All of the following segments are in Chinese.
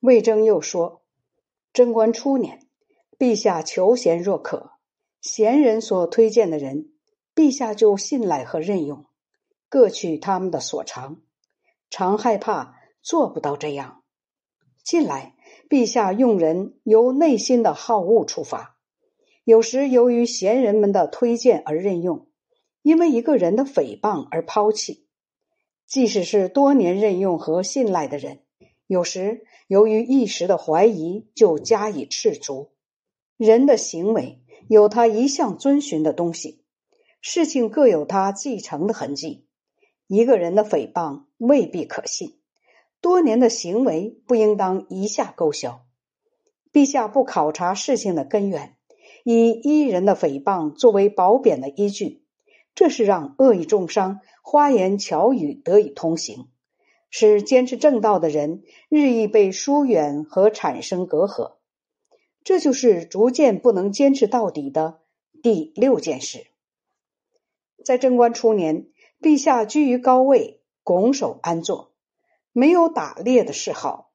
魏征又说：“贞观初年，陛下求贤若渴，贤人所推荐的人，陛下就信赖和任用，各取他们的所长。常害怕做不到这样。近来，陛下用人由内心的好恶出发，有时由于贤人们的推荐而任用，因为一个人的诽谤而抛弃。即使是多年任用和信赖的人。”有时由于一时的怀疑，就加以斥逐。人的行为有他一向遵循的东西，事情各有他继承的痕迹。一个人的诽谤未必可信，多年的行为不应当一下勾销。陛下不考察事情的根源，以一人的诽谤作为褒贬的依据，这是让恶意重伤、花言巧语得以通行。使坚持正道的人日益被疏远和产生隔阂，这就是逐渐不能坚持到底的第六件事。在贞观初年，陛下居于高位，拱手安坐，没有打猎的嗜好。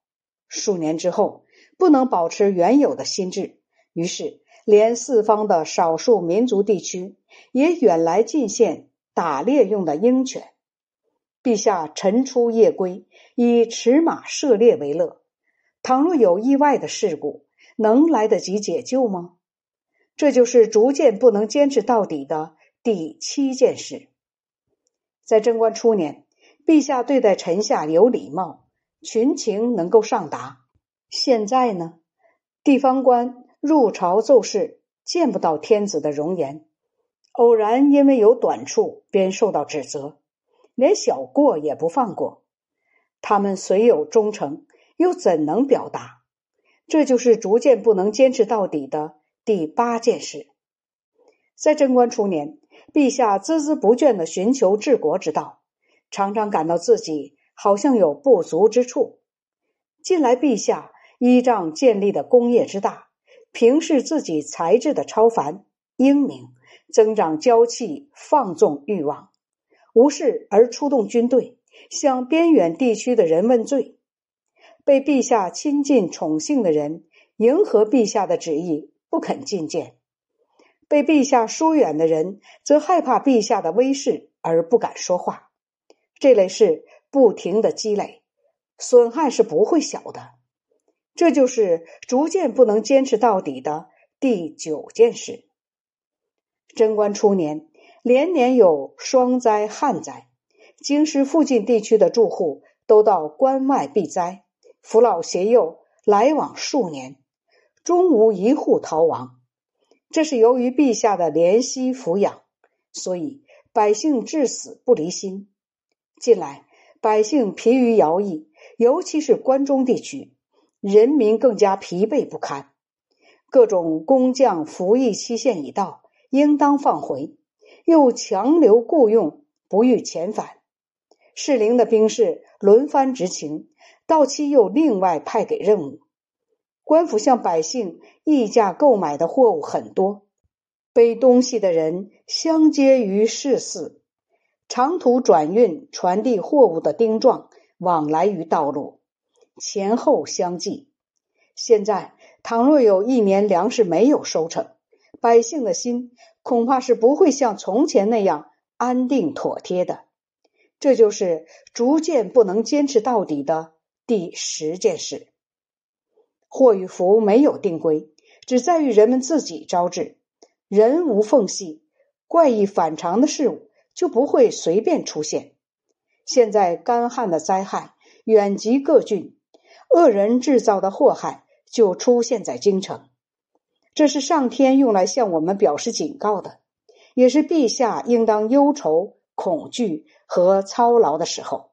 数年之后，不能保持原有的心智，于是连四方的少数民族地区也远来进献打猎用的鹰犬。陛下晨出夜归，以驰马射猎为乐。倘若有意外的事故，能来得及解救吗？这就是逐渐不能坚持到底的第七件事。在贞观初年，陛下对待臣下有礼貌，群情能够上达。现在呢，地方官入朝奏事，见不到天子的容颜，偶然因为有短处，便受到指责。连小过也不放过，他们虽有忠诚，又怎能表达？这就是逐渐不能坚持到底的第八件事。在贞观初年，陛下孜孜不倦的寻求治国之道，常常感到自己好像有不足之处。近来，陛下依仗建立的功业之大，平视自己才智的超凡英明，增长骄气，放纵欲望。无事而出动军队，向边远地区的人问罪。被陛下亲近宠幸的人，迎合陛下的旨意，不肯觐见；被陛下疏远的人，则害怕陛下的威势而不敢说话。这类事不停的积累，损害是不会小的。这就是逐渐不能坚持到底的第九件事。贞观初年。连年有霜灾旱灾，京师附近地区的住户都到关外避灾，扶老携幼来往数年，终无一户逃亡。这是由于陛下的怜惜抚养，所以百姓至死不离心。近来百姓疲于徭役，尤其是关中地区，人民更加疲惫不堪。各种工匠服役期限已到，应当放回。又强留雇用，不予遣返。适龄的兵士轮番执勤，到期又另外派给任务。官府向百姓议价购买的货物很多，背东西的人相接于市寺，长途转运传递货物的丁状往来于道路，前后相继。现在倘若有一年粮食没有收成，百姓的心。恐怕是不会像从前那样安定妥帖的，这就是逐渐不能坚持到底的第十件事。祸与福没有定规，只在于人们自己招致。人无缝隙，怪异反常的事物就不会随便出现。现在干旱的灾害远及各郡，恶人制造的祸害就出现在京城。这是上天用来向我们表示警告的，也是陛下应当忧愁、恐惧和操劳的时候。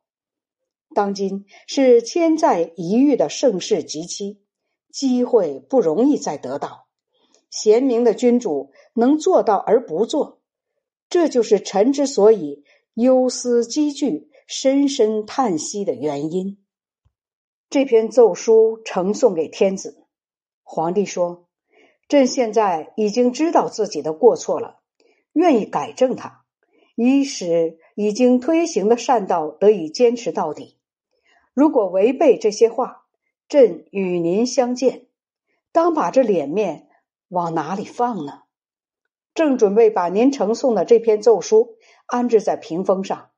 当今是千载一遇的盛世吉期，机会不容易再得到。贤明的君主能做到而不做，这就是臣之所以忧思积聚、深深叹息的原因。这篇奏书呈送给天子，皇帝说。朕现在已经知道自己的过错了，愿意改正它，以使已经推行的善道得以坚持到底。如果违背这些话，朕与您相见，当把这脸面往哪里放呢？正准备把您呈送的这篇奏书安置在屏风上，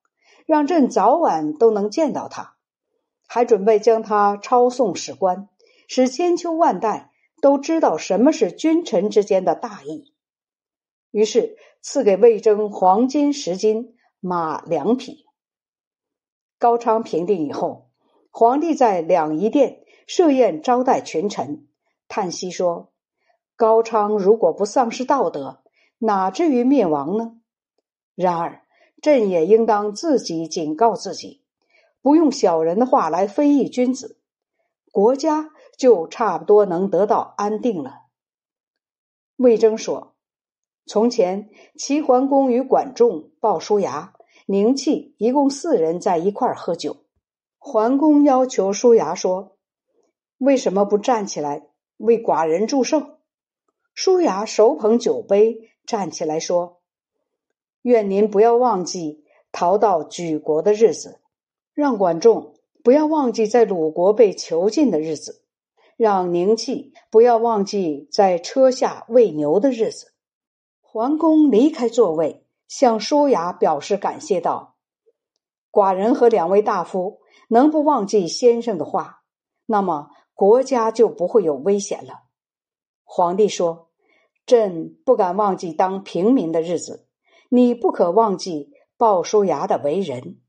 让朕早晚都能见到他，还准备将他抄送史官，使千秋万代都知道什么是君臣之间的大义。于是赐给魏征黄金十斤，马两匹。高昌平定以后，皇帝在两仪殿设宴招待群臣，叹息说：“高昌如果不丧失道德。”哪至于灭亡呢？然而，朕也应当自己警告自己，不用小人的话来非议君子，国家就差不多能得到安定了。魏征说：“从前齐桓公与管仲、鲍叔牙、宁戚一共四人在一块儿喝酒，桓公要求叔牙说：‘为什么不站起来为寡人祝寿？’叔牙手捧酒杯。”站起来说：“愿您不要忘记逃到举国的日子，让管仲不要忘记在鲁国被囚禁的日子，让宁戚不要忘记在车下喂牛的日子。”桓公离开座位，向叔牙表示感谢道：“寡人和两位大夫能不忘记先生的话，那么国家就不会有危险了。”皇帝说。朕不敢忘记当平民的日子，你不可忘记鲍叔牙的为人。